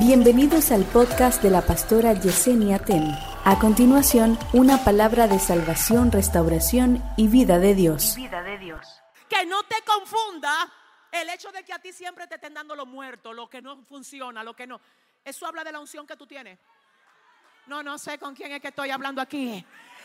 Bienvenidos al podcast de la pastora Yesenia Ten. A continuación, una palabra de salvación, restauración y vida de Dios. vida de Dios. Que no te confunda el hecho de que a ti siempre te estén dando lo muerto, lo que no funciona, lo que no. Eso habla de la unción que tú tienes. No, no sé con quién es que estoy hablando aquí.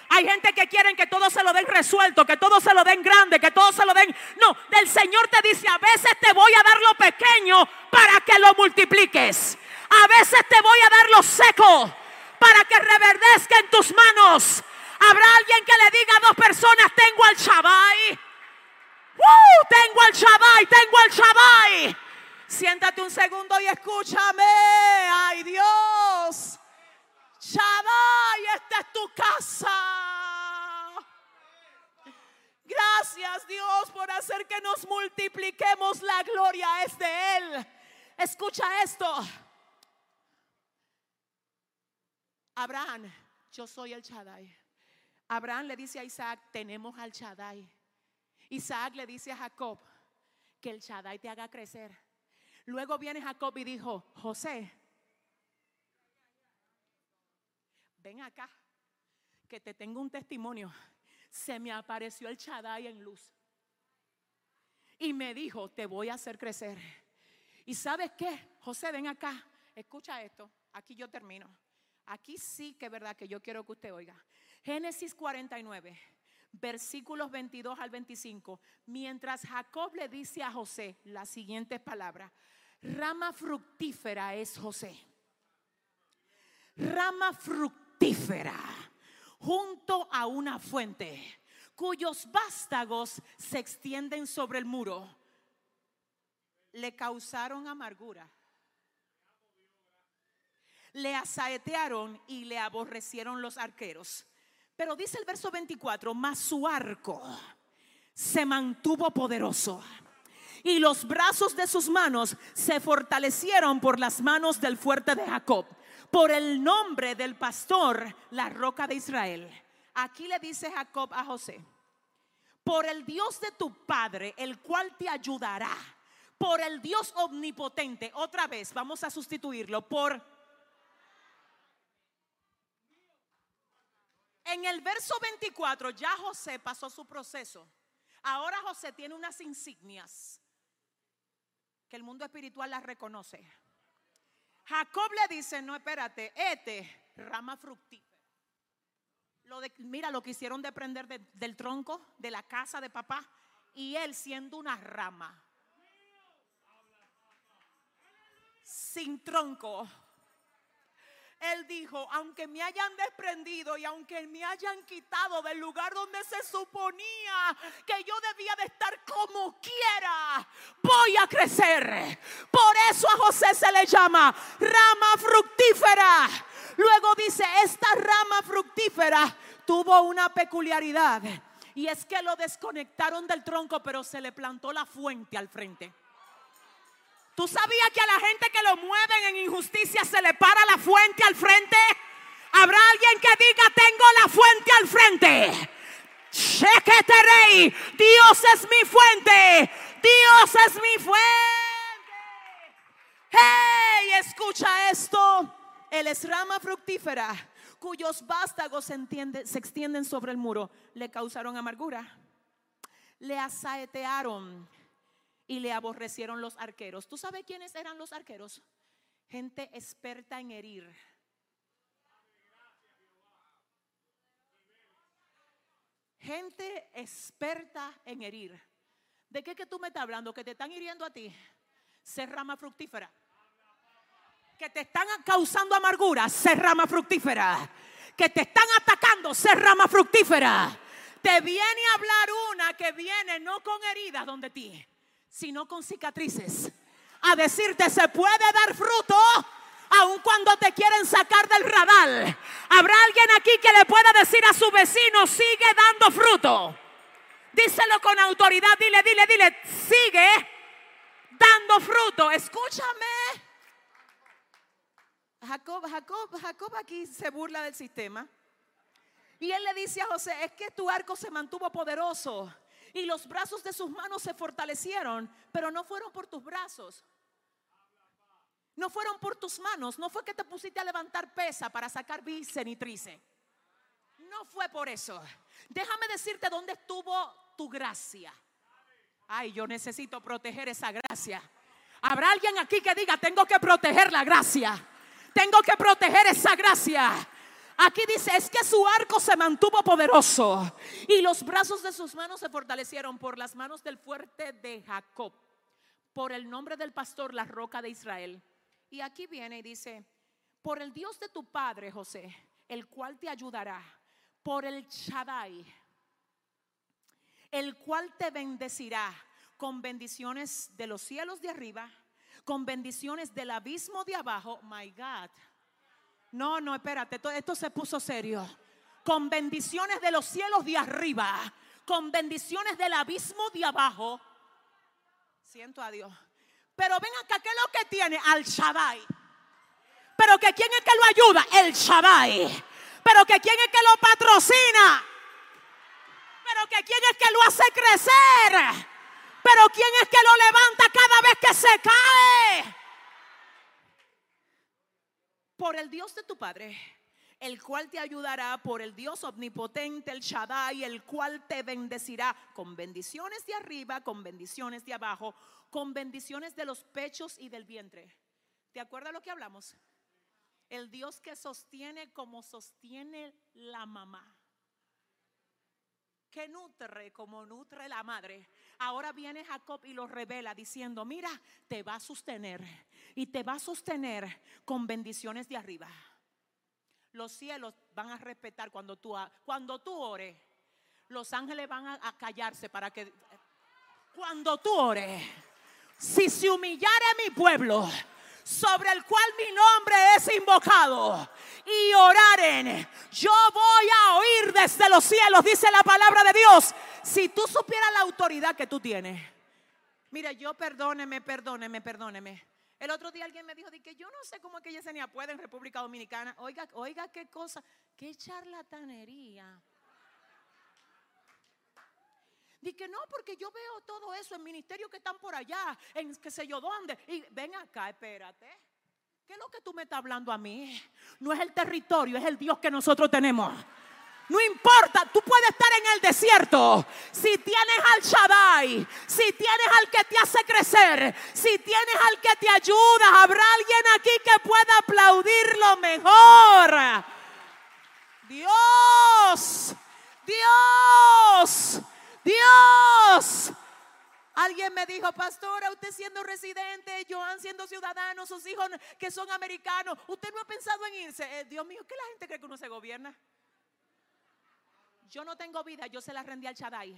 Hay gente que quieren que todo se lo den resuelto, que todo se lo den grande, que todo se lo den. No, del Señor te dice, a veces te voy a dar lo pequeño para que lo multipliques. A veces te voy a dar lo seco para que reverdezca en tus manos. Habrá alguien que le diga a dos personas, tengo al Shabai. ¡Uh! Tengo al Shabai, tengo al Shabai. Siéntate un segundo y escúchame. Ay Dios. Shaddai, esta es tu casa. Gracias Dios por hacer que nos multipliquemos. La gloria es de Él. Escucha esto. Abraham, yo soy el Shaddai. Abraham le dice a Isaac, tenemos al Shaddai. Isaac le dice a Jacob, que el Shaddai te haga crecer. Luego viene Jacob y dijo, José, ven acá, que te tengo un testimonio. Se me apareció el Shaddai en luz. Y me dijo, te voy a hacer crecer. ¿Y sabes qué? José, ven acá. Escucha esto. Aquí yo termino. Aquí sí que es verdad que yo quiero que usted oiga. Génesis 49, versículos 22 al 25. Mientras Jacob le dice a José las siguientes palabras. Rama fructífera es José. Rama fructífera junto a una fuente cuyos vástagos se extienden sobre el muro. Le causaron amargura le asaetearon y le aborrecieron los arqueros. Pero dice el verso 24, mas su arco se mantuvo poderoso y los brazos de sus manos se fortalecieron por las manos del fuerte de Jacob, por el nombre del pastor, la roca de Israel. Aquí le dice Jacob a José, por el Dios de tu padre, el cual te ayudará, por el Dios omnipotente, otra vez vamos a sustituirlo, por En el verso 24 ya José pasó su proceso. Ahora José tiene unas insignias que el mundo espiritual las reconoce. Jacob le dice, no, espérate, este, rama fructífera. Mira lo que hicieron de prender del tronco de la casa de papá y él siendo una rama. Sin tronco él dijo, aunque me hayan desprendido y aunque me hayan quitado del lugar donde se suponía que yo debía de estar como quiera, voy a crecer. Por eso a José se le llama rama fructífera. Luego dice, esta rama fructífera tuvo una peculiaridad. Y es que lo desconectaron del tronco, pero se le plantó la fuente al frente. ¿Tú sabías que a la gente que lo mueven en injusticia se le para la fuente al frente? Habrá alguien que diga, tengo la fuente al frente. rey, Dios es mi fuente. Dios es mi fuente. Hey, escucha esto. Él es rama fructífera cuyos vástagos se, se extienden sobre el muro. Le causaron amargura. Le asaetearon y le aborrecieron los arqueros. ¿Tú sabes quiénes eran los arqueros? Gente experta en herir. Gente experta en herir. ¿De qué que tú me estás hablando? Que te están hiriendo a ti. Ser rama fructífera. Que te están causando amargura. Ser rama fructífera. Que te están atacando. Ser rama fructífera. Te viene a hablar una que viene no con heridas donde ti sino con cicatrices. A decirte, se puede dar fruto aun cuando te quieren sacar del radar. Habrá alguien aquí que le pueda decir a su vecino, sigue dando fruto. Díselo con autoridad, dile, dile, dile, sigue dando fruto. Escúchame. Jacob, Jacob, Jacob aquí se burla del sistema. Y él le dice a José, es que tu arco se mantuvo poderoso y los brazos de sus manos se fortalecieron, pero no fueron por tus brazos. No fueron por tus manos, no fue que te pusiste a levantar pesa para sacar bíceps ni tríceps. No fue por eso. Déjame decirte dónde estuvo tu gracia. Ay, yo necesito proteger esa gracia. Habrá alguien aquí que diga, tengo que proteger la gracia. Tengo que proteger esa gracia. Aquí dice, es que su arco se mantuvo poderoso y los brazos de sus manos se fortalecieron por las manos del fuerte de Jacob, por el nombre del pastor, la roca de Israel. Y aquí viene y dice, por el Dios de tu padre, José, el cual te ayudará, por el Shaddai, el cual te bendecirá con bendiciones de los cielos de arriba, con bendiciones del abismo de abajo. My God. No, no, espérate, esto, se puso serio. Con bendiciones de los cielos de arriba, con bendiciones del abismo de abajo. Siento a Dios. Pero ven acá, ¿qué es lo que tiene? Al Shaddai. Pero que quién es que lo ayuda? El Shaddai. Pero que quién es que lo patrocina? Pero que quién es que lo hace crecer. Pero quién es que lo levanta cada vez que se cae. Por el Dios de tu Padre, el cual te ayudará, por el Dios omnipotente, el Shaddai, el cual te bendecirá con bendiciones de arriba, con bendiciones de abajo, con bendiciones de los pechos y del vientre. ¿Te acuerdas lo que hablamos? El Dios que sostiene como sostiene la mamá que nutre como nutre la madre. Ahora viene Jacob y lo revela diciendo, mira, te va a sostener y te va a sostener con bendiciones de arriba. Los cielos van a respetar cuando tú, cuando tú ores. Los ángeles van a, callarse para que cuando tú ores, si se humillare mi pueblo, sobre el cual mi nombre es invocado y oraren, yo voy a oír desde los cielos, dice la palabra de Dios. Si tú supieras la autoridad que tú tienes. Mira, yo perdóneme, perdóneme, perdóneme. El otro día alguien me dijo de que yo no sé cómo es que Yesenia puede en República Dominicana. Oiga, oiga qué cosa, qué charlatanería. Dije, no, porque yo veo todo eso en ministerios que están por allá, en qué sé yo dónde. Y ven acá, espérate. ¿Qué es lo que tú me estás hablando a mí? No es el territorio, es el Dios que nosotros tenemos. No importa, tú puedes estar en el desierto. Si tienes al Shaddai, si tienes al que te hace crecer, si tienes al que te ayuda, habrá alguien aquí que pueda aplaudirlo mejor. Dios, Dios. Dios. Alguien me dijo, pastora, usted siendo residente, Joan siendo ciudadano, sus hijos que son americanos, ¿usted no ha pensado en irse? Eh, Dios mío, ¿qué la gente cree que uno se gobierna? Yo no tengo vida, yo se la rendí al Shaddai.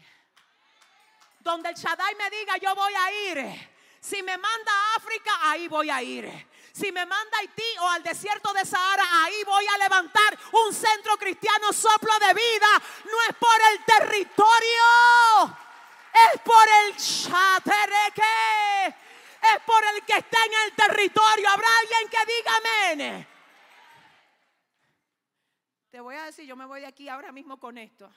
Donde el Shaddai me diga, yo voy a ir. Si me manda a África, ahí voy a ir. Si me manda a Haití o al desierto de Sahara, ahí voy a levantar un centro cristiano soplo de vida. No es por el territorio, es por el chatereque, es por el que está en el territorio. Habrá alguien que diga amén. Te voy a decir, yo me voy de aquí ahora mismo con esto.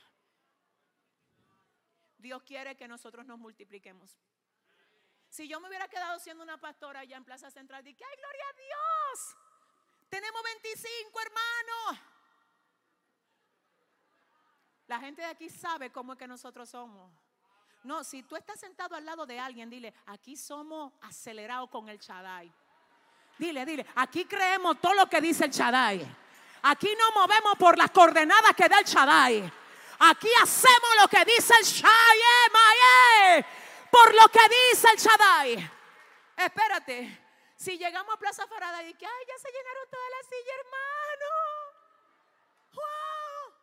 Dios quiere que nosotros nos multipliquemos. Si yo me hubiera quedado siendo una pastora allá en Plaza Central, dije, ay, gloria a Dios. Tenemos 25 hermanos. La gente de aquí sabe cómo es que nosotros somos. No, si tú estás sentado al lado de alguien, dile, aquí somos acelerados con el Chadai. Dile, dile, aquí creemos todo lo que dice el Chadai. Aquí no movemos por las coordenadas que da el Chadai. Aquí hacemos lo que dice el Shaddai por lo que dice el Shaddai. Espérate, si llegamos a Plaza Farada y que, ay, ya se llenaron todas las sillas, hermano. ¡Wow!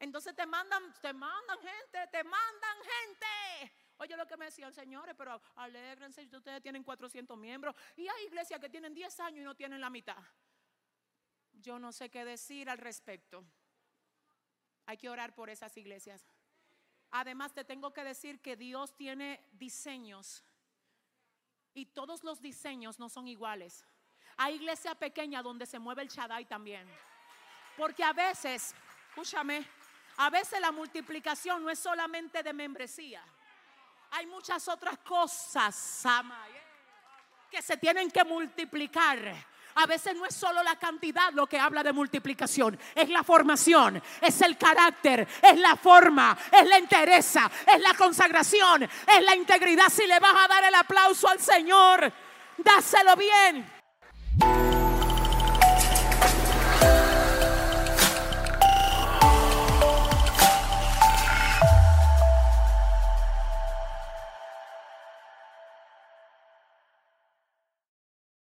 Entonces te mandan, te mandan gente, te mandan gente. Oye lo que me decían, señores, pero alegrense, ustedes tienen 400 miembros. Y hay iglesias que tienen 10 años y no tienen la mitad. Yo no sé qué decir al respecto. Hay que orar por esas iglesias. Además, te tengo que decir que Dios tiene diseños y todos los diseños no son iguales. Hay iglesia pequeña donde se mueve el Shaddai también. Porque a veces, escúchame, a veces la multiplicación no es solamente de membresía. Hay muchas otras cosas. que se tienen que multiplicar. A veces no es solo la cantidad lo que habla de multiplicación, es la formación, es el carácter, es la forma, es la entereza, es la consagración, es la integridad. Si le vas a dar el aplauso al Señor, dáselo bien.